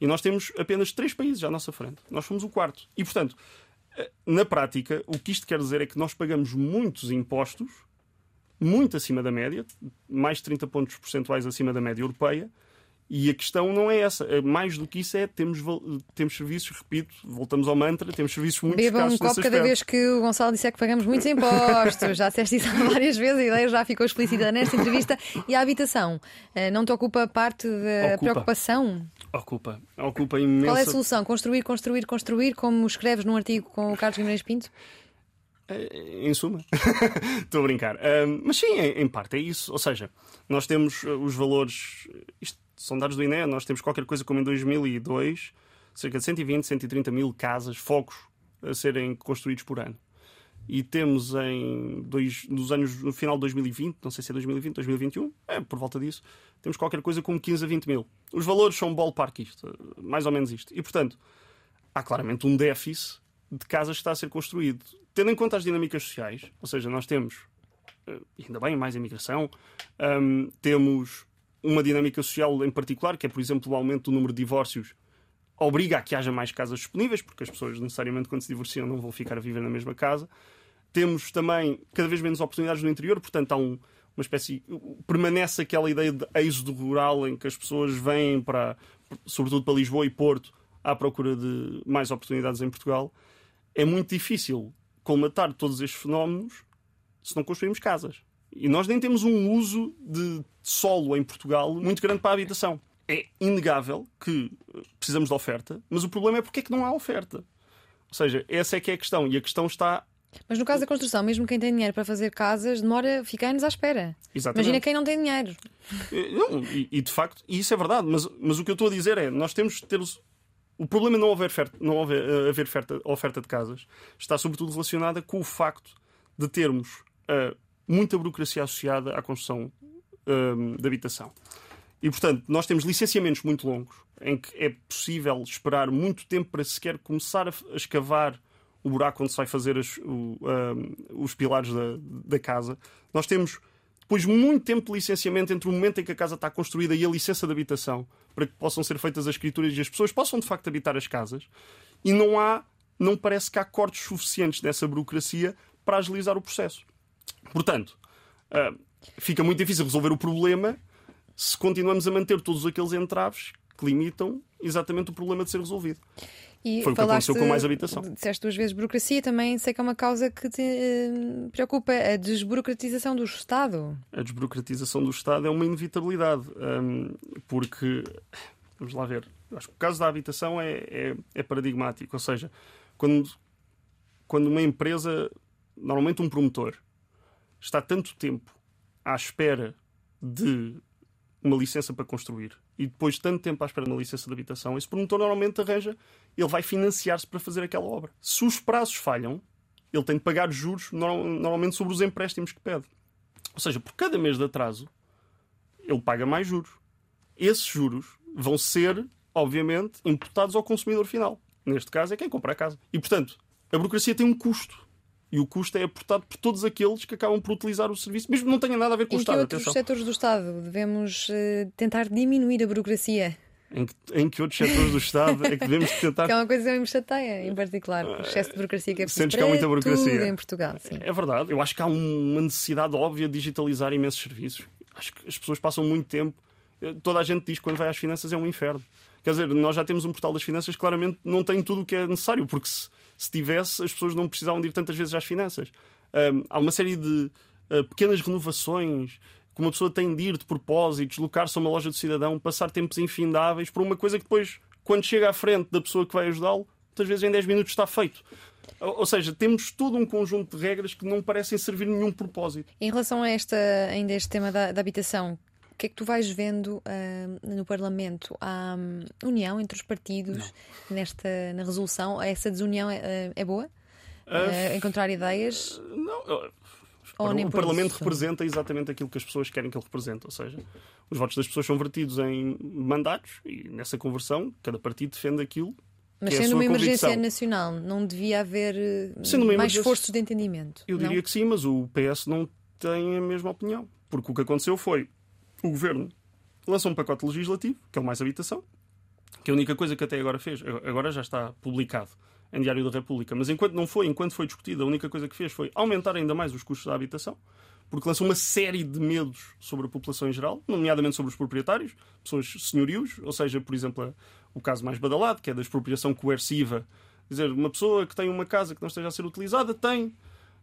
E nós temos apenas três países à nossa frente. Nós fomos o quarto. E, portanto, eh, na prática, o que isto quer dizer é que nós pagamos muitos impostos muito acima da média, mais de 30 pontos percentuais acima da média europeia. E a questão não é essa. É mais do que isso é temos, temos serviços, repito, voltamos ao mantra, temos serviços muito Bebam um copo cada vez que o Gonçalo disser que pagamos muitos impostos. já disseste isso várias vezes, a ideia já ficou explícita nesta entrevista. E a habitação, eh, não te ocupa parte da ocupa. preocupação? Ocupa, ocupa imensa. Qual é a solução? Construir, construir, construir, como escreves num artigo com o Carlos Guimarães Pinto? Eh, em suma, estou a brincar. mas sim, em, parte é isso. Ou seja, nós temos eh, os valores, isto são dados do INE, nós temos qualquer coisa como em 2002, cerca de 120, 130 mil casas, focos a serem construídos por ano. E temos em dois, nos anos, no final de 2020, não sei se é 2020, 2021, é por volta disso, temos qualquer coisa como 15 a 20 mil. Os valores são ballpark isto, mais ou menos isto. E portanto, há claramente um déficit de casas que está a ser construído tendo em conta as dinâmicas sociais, ou seja, nós temos, eh, ainda bem, mais imigração, um, temos uma dinâmica social em particular, que é, por exemplo, o aumento do número de divórcios, obriga a que haja mais casas disponíveis, porque as pessoas necessariamente, quando se divorciam, não vão ficar a viver na mesma casa. Temos também cada vez menos oportunidades no interior, portanto, há um, uma espécie. Permanece aquela ideia de êxodo rural em que as pessoas vêm para, sobretudo para Lisboa e Porto, à procura de mais oportunidades em Portugal. É muito difícil colmatar todos estes fenómenos se não construímos casas. E nós nem temos um uso de solo em Portugal muito grande para a habitação. É inegável que eh, precisamos de oferta, mas o problema é porque é que não há oferta. Ou seja, essa é que é a questão. E a questão está mas no caso da construção, mesmo quem tem dinheiro para fazer casas, demora, fica anos à espera. Exatamente. Imagina quem não tem dinheiro. Eh, não, e, e, de facto, isso é verdade, mas, mas o que eu estou a dizer é: nós temos de ter o problema de não haver, oferta, não haver, uh, haver oferta, oferta, de casas está sobretudo relacionada com o facto de termos uh, muita burocracia associada à construção um, de habitação. E, portanto, nós temos licenciamentos muito longos, em que é possível esperar muito tempo para sequer começar a, escavar o buraco onde se vai fazer as, o, um, os pilares da, da casa. Nós temos depois muito tempo de licenciamento entre o momento em que a casa está construída e a licença de habitação, para que possam ser feitas as escrituras e as pessoas possam de facto habitar as casas. E não há, não parece que há cortes suficientes dessa burocracia para agilizar o processo. Portanto, uh, fica muito difícil resolver o problema se continuamos a manter todos aqueles entraves que limitam exatamente o problema de ser resolvido. E Foi o que aconteceu com mais habitação. Disseste duas vezes burocracia, também sei que é uma causa que te uh, preocupa, a desburocratização do Estado. A desburocratização do Estado é uma inevitabilidade, um, porque, vamos lá ver, acho que o caso da habitação é, é, é paradigmático, ou seja, quando, quando uma empresa, normalmente um promotor, está tanto tempo à espera de uma licença para construir e depois de tanto tempo à espera uma licença de habitação, esse promotor normalmente arranja, ele vai financiar-se para fazer aquela obra. Se os prazos falham, ele tem de pagar juros normalmente sobre os empréstimos que pede. Ou seja, por cada mês de atraso, ele paga mais juros. Esses juros vão ser, obviamente, imputados ao consumidor final. Neste caso, é quem compra a casa. E, portanto, a burocracia tem um custo. E o custo é aportado por todos aqueles que acabam por utilizar o serviço, mesmo não tenha nada a ver com em o Estado. Em que outros setores do Estado devemos uh, tentar diminuir a burocracia? Em que, em que, outros setores do Estado é que devemos tentar. que é uma coisa que me chateia, em particular, o excesso de burocracia que é preciso Sentes que há muita burocracia. Em Portugal. Sim. É verdade. Eu acho que há uma necessidade óbvia de digitalizar imensos serviços. Acho que as pessoas passam muito tempo. Eh, toda a gente diz que quando vai às finanças é um inferno. Quer dizer, nós já temos um portal das finanças que claramente não tem tudo o que é necessário, porque se, se tivesse, as pessoas não precisavam de ir tantas vezes às finanças. Um, há uma série de uh, pequenas renovações que uma pessoa tem de ir de propósito, deslocar-se a uma loja de cidadão, passar tempos infindáveis por uma coisa que depois, quando chega à frente da pessoa que vai ajudá-lo, muitas vezes em 10 minutos está feito. Ou seja, temos todo um conjunto de regras que não parecem servir nenhum propósito. Em relação a esta, ainda este tema da, da habitação, o que é que tu vais vendo uh, no Parlamento? Há um, união entre os partidos nesta, na resolução? Essa desunião é, é boa? Uh, encontrar ideias? Não. o Parlamento representa exatamente aquilo que as pessoas querem que ele represente, ou seja, os votos das pessoas são vertidos em mandatos e nessa conversão cada partido defende aquilo. Mas sendo é uma emergência convicção. nacional, não devia haver eh, mais esforços de entendimento? Eu diria não? que sim, mas o PS não tem a mesma opinião. Porque o que aconteceu foi o governo lançou um pacote legislativo, que é o Mais Habitação, que a única coisa que até agora fez, agora já está publicado em Diário da República. Mas enquanto não foi, enquanto foi discutido, a única coisa que fez foi aumentar ainda mais os custos da habitação, porque lançou uma série de medos sobre a população em geral, nomeadamente sobre os proprietários, pessoas senhorios, ou seja, por exemplo, o caso mais badalado, que é da expropriação coerciva. Quer dizer, uma pessoa que tem uma casa que não esteja a ser utilizada tem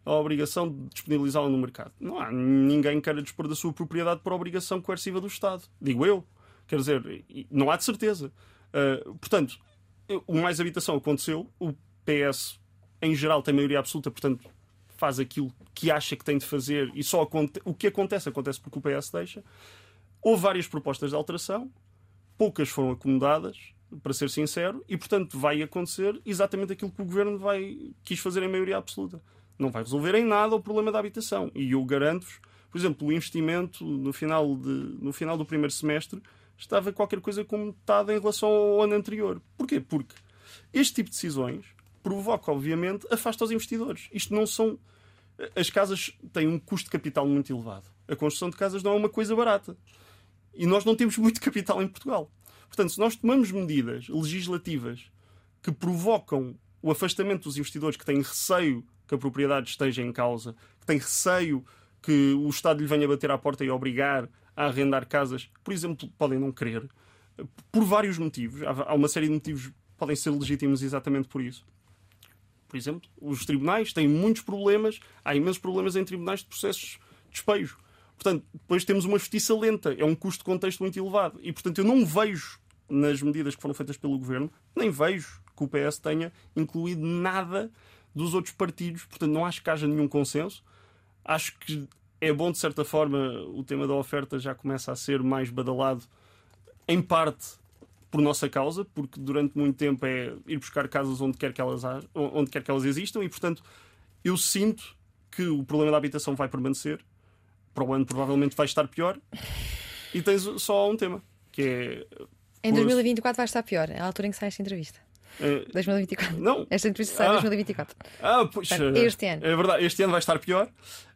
a obrigação de disponibilizá-la no mercado. Não há ninguém que queira dispor da sua propriedade por obrigação coerciva do Estado. Digo eu. Quer dizer, não há de certeza. Uh, portanto, o mais habitação aconteceu, o PS em geral tem maioria absoluta, portanto faz aquilo que acha que tem de fazer e só o que acontece acontece porque o PS deixa. Houve várias propostas de alteração, poucas foram acomodadas, para ser sincero, e portanto vai acontecer exatamente aquilo que o governo vai quis fazer em maioria absoluta. Não vai resolver em nada o problema da habitação. E eu garanto-vos, por exemplo, o investimento no final, de, no final do primeiro semestre estava qualquer coisa como metade em relação ao ano anterior. Porquê? Porque este tipo de decisões provoca, obviamente, afasta os investidores. Isto não são. As casas têm um custo de capital muito elevado. A construção de casas não é uma coisa barata. E nós não temos muito capital em Portugal. Portanto, se nós tomamos medidas legislativas que provocam o afastamento dos investidores que têm receio que a propriedade esteja em causa, que têm receio que o Estado lhe venha bater à porta e obrigar a arrendar casas, por exemplo, podem não querer, por vários motivos. Há uma série de motivos que podem ser legítimos exatamente por isso. Por exemplo, os tribunais têm muitos problemas, há imensos problemas em tribunais de processos de despejo. Portanto, depois temos uma justiça lenta, é um custo de contexto muito elevado. E, portanto, eu não vejo nas medidas que foram feitas pelo governo, nem vejo que o PS tenha incluído nada dos outros partidos. Portanto, não acho que haja nenhum consenso. Acho que é bom, de certa forma, o tema da oferta já começa a ser mais badalado, em parte por nossa causa, porque durante muito tempo é ir buscar casas onde quer que elas, onde quer que elas existam e, portanto, eu sinto que o problema da habitação vai permanecer. para o ano provavelmente vai estar pior. E tens só um tema, que é. Em 2024 vai estar pior, é a altura em que sai esta entrevista. É, 2024. não. Esta entrevista sai em Ah. 2024. Ah, pois, Portanto, eh, este ano. É verdade, este ano vai estar pior.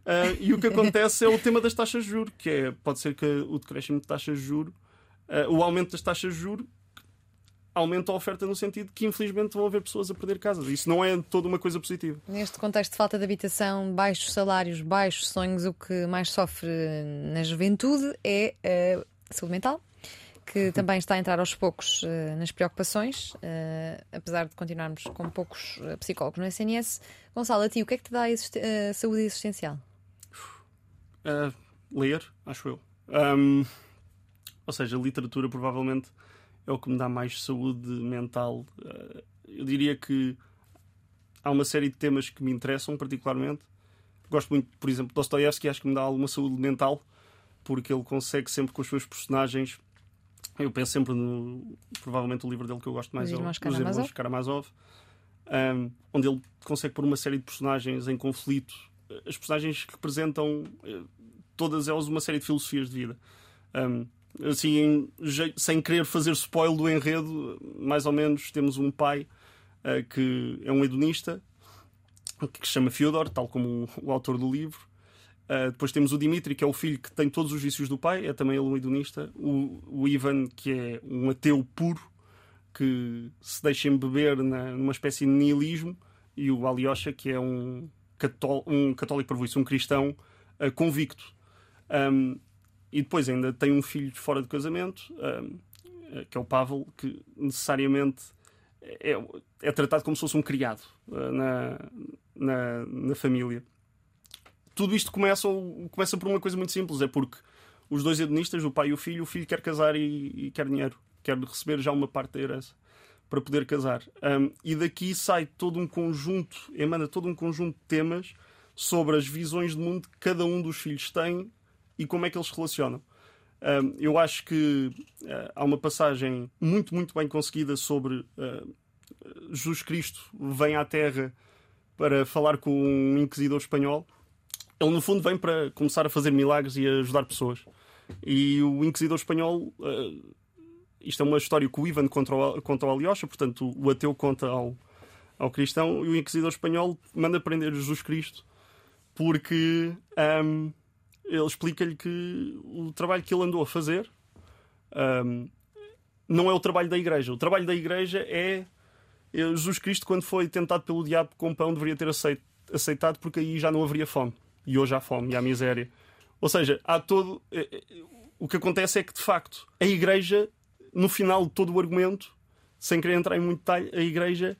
Ah, e o que acontece é o tema das taxas de juros, que é, pode ser que o decréscimo de taxas de juros, ah, o aumento das taxas de juros, aumenta a oferta no sentido que infelizmente vão haver pessoas a perder casas. Isso não é toda uma coisa positiva. Neste contexto de falta de habitação, baixos salários, baixos sonhos, o que mais sofre na juventude é a saúde mental, que também está a entrar aos poucos eh, nas preocupações, eh, apesar de continuarmos com poucos eh, psicólogos no SNS. Gonçalo, a ti, o que é que te dá a saúde existencial? Ler, acho eu. Ahm, ou seja, literatura provavelmente é o que me dá mais saúde mental. Eu diria que há uma série de temas que me interessam particularmente. Gosto muito, por exemplo, de Dostoiévski, acho que me dá alguma saúde mental, porque ele consegue sempre com os seus personagens. Eu penso sempre no. Provavelmente o livro dele que eu gosto mais é o- Os Irmãos Karamazov. Ahm, onde ele consegue pôr uma série de personagens em conflito. As personagens que representam eh, todas elas uma série de filosofias de vida. Um, assim, em sem querer fazer spoiler do enredo, mais ou menos temos um pai uh, que é um hedonista que se chama Fyodor, tal como o, o autor do livro. Uh, depois temos o Dimitri, que é o filho que tem todos os vícios do pai, é também ele um hedonista. O, o Ivan, que é um ateu puro, que se deixa embeber na, numa espécie de nihilismo. E o Alyosha, que é um, cató um católico parvoíço, um cristão uh, convicto. Um, e depois ainda tem um filho fora de casamento, um, eh, que é o Pavel, que necessariamente é, é tratado como se fosse um criado uh, na, na, na família. Tudo isto começa, começa por uma coisa muito simples: é porque os dois hedonistas, o pai e o filho, o filho quer casar e, e quer dinheiro, quer receber já uma parte da herança para poder casar. Um, e daqui sai todo um conjunto, emana todo um conjunto de temas sobre as visões de mundo que cada um dos filhos tem e como é que eles se relacionam. Um, eu acho que uh, há uma passagem muito, muito bem conseguida sobre uh, Jesus Cristo vem à Terra para falar com um inquisidor espanhol. Ele, no fundo, vem para começar a fazer milagres e a ajudar pessoas. E o inquisidor espanhol. Uh, isto é uma história que o Ivan conta ao, conta ao Alyosha, portanto, o ateu conta ao, ao cristão, e o inquisidor espanhol manda prender Jesus Cristo porque. Um, ele explica-lhe que o trabalho que ele andou a fazer um, não é o trabalho da igreja. O trabalho da igreja é Jesus Cristo, quando foi tentado pelo diabo com pão, deveria ter aceitado, porque aí já não haveria fome. E hoje há fome e há miséria. Ou seja, há todo. O que acontece é que, de facto, a igreja, no final de todo o argumento, sem querer entrar em muito detalhe, a igreja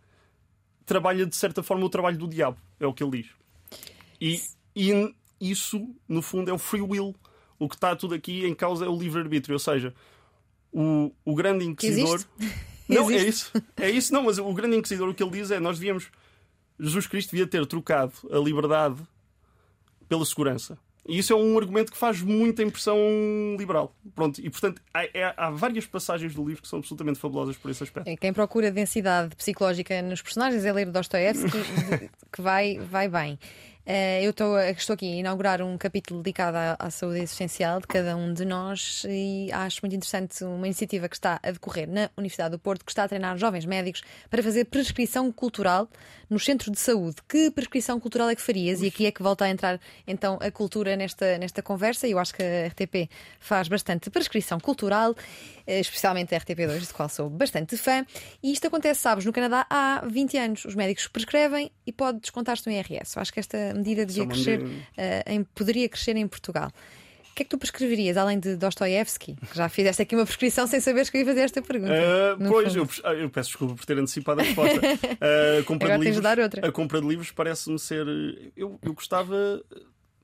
trabalha de certa forma o trabalho do diabo. É o que ele diz. E. e isso, no fundo, é o free will. O que está tudo aqui em causa é o livre-arbítrio. Ou seja, o, o grande inquisidor. Não, é isso. É isso, não, mas o grande inquisidor o que ele diz é nós devíamos. Jesus Cristo devia ter trocado a liberdade pela segurança. E isso é um argumento que faz muita impressão liberal. Pronto, e portanto há, é, há, várias passagens do livro que são absolutamente fabulosas por esse aspecto. Quem procura densidade psicológica nos personagens é ler Dostoevsky, que vai, vai bem. Uh, eu estou, estou aqui a inaugurar um capítulo dedicado à, à, saúde existencial de cada um de nós e acho muito interessante uma iniciativa que está a decorrer na Universidade do Porto, que está a treinar jovens médicos para fazer prescrição cultural nos centros de saúde. Que prescrição cultural é que farias? E aqui é que volta a entrar então a cultura nesta, nesta conversa. Eu acho que a RTP faz bastante prescrição cultural, especialmente a RTP2, de qual sou bastante fã. E isto acontece, sabes, no Canadá há 20 anos. Os médicos prescrevem e pode descontar-se no IRS. Eu acho que esta medida devia crescer, uh, em, poderia crescer em Portugal. O que é que tu prescreverias, além de Dostoevsky? Que já fizeste aqui uma prescrição sem saberes que eu ia fazer esta pergunta. Uh, pois, eu, eu, peço desculpa por ter antecipado a resposta. Uh, a, compra livros, a compra de livros parece-me ser. Eu, eu gostava.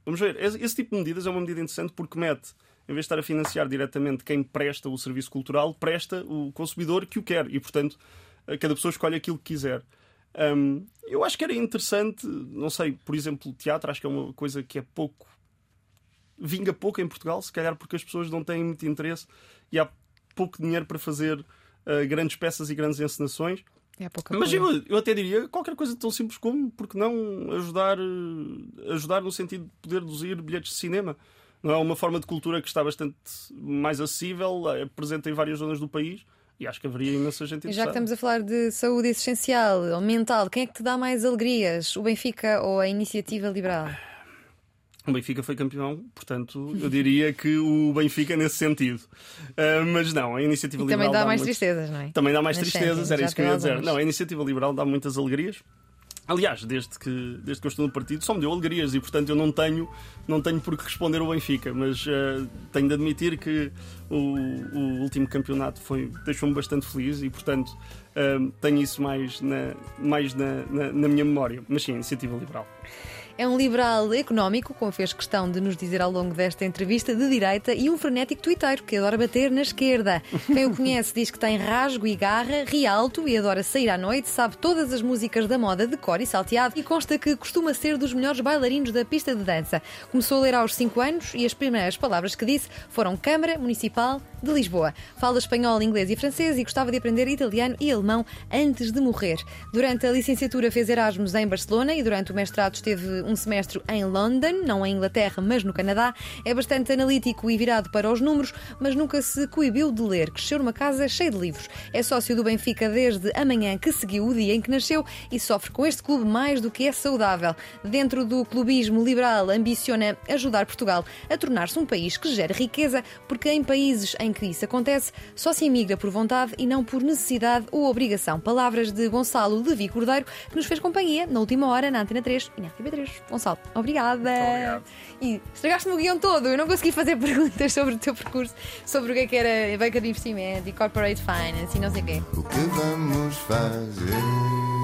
Vamos ver, esse tipo de medidas é uma medida interessante porque mete, em vez de estar a financiar diretamente quem presta o serviço cultural, presta o consumidor que o quer e, portanto, cada pessoa escolhe aquilo que quiser. Um, eu acho que era interessante, não sei, por exemplo, teatro, acho que é uma coisa que é pouco. vinga pouco em Portugal, se calhar porque as pessoas não têm muito interesse e há pouco dinheiro para fazer uh, grandes peças e grandes encenações. É Mas eu, eu até diria qualquer coisa tão simples como, porque não ajudar, ajudar no sentido de poder reduzir bilhetes de cinema. Não é uma forma de cultura que está bastante mais acessível, é presente em várias zonas do país. E acho que haveria imensa gente interessada. Já que estamos a falar de saúde essencial ou mental, quem é que te dá mais alegrias? O Benfica ou a Iniciativa Liberal? O Benfica foi campeão, portanto, eu diria que o Benfica nesse sentido. Uh, mas não, a iniciativa e liberal. Também dá, dá mais muitos... tristezas, não é? Também dá mais Nas tristezas, era isso que eu ia dizer. Não, a iniciativa liberal dá muitas alegrias. Aliás, desde que, desde que eu estou no partido, só me deu alegrias e, portanto, eu não tenho, não tenho por que responder ao Benfica, mas uh, tenho de admitir que o, o último campeonato foi, deixou-me bastante feliz e, portanto, uh, tenho isso mais, na, mais na, na, na minha memória. Mas sim, iniciativa liberal. É um liberal económico, como fez questão de nos dizer ao longo desta entrevista, de direita e um frenético tuiteiro que adora bater na esquerda. Quem o conhece diz que tem rasgo e garra, ri alto e adora sair à noite, sabe todas as músicas da moda de cor e salteado e consta que costuma ser dos melhores bailarinos da pista de dança. Começou a ler aos 5 anos e as primeiras palavras que disse foram Câmara Municipal de Lisboa. Fala espanhol, inglês e francês e gostava de aprender italiano e alemão antes de morrer. Durante a licenciatura fez Erasmus em Barcelona e durante o mestrado esteve um semestre em London, não em Inglaterra, mas no Canadá. É bastante analítico e virado para os números, mas nunca se coibiu de ler. Cresceu numa casa cheia de livros. É sócio do Benfica desde amanhã que seguiu o dia em que nasceu e sofre com este clube mais do que é saudável. Dentro do clubismo liberal, ambiciona ajudar Portugal a tornar-se um país que gera riqueza, porque em países em que isso acontece, só se imigra por vontade e não por necessidade ou obrigação. Palavras de Gonçalo Levi Cordeiro, que nos fez companhia na última hora na Antena 3 e na TV3. Gonçalo, obrigada. Obrigado. E estragaste-me o guião todo, eu não consegui fazer perguntas sobre o teu percurso, sobre o que é que era banca de investimento e corporate finance e não sei o quê. O que vamos fazer?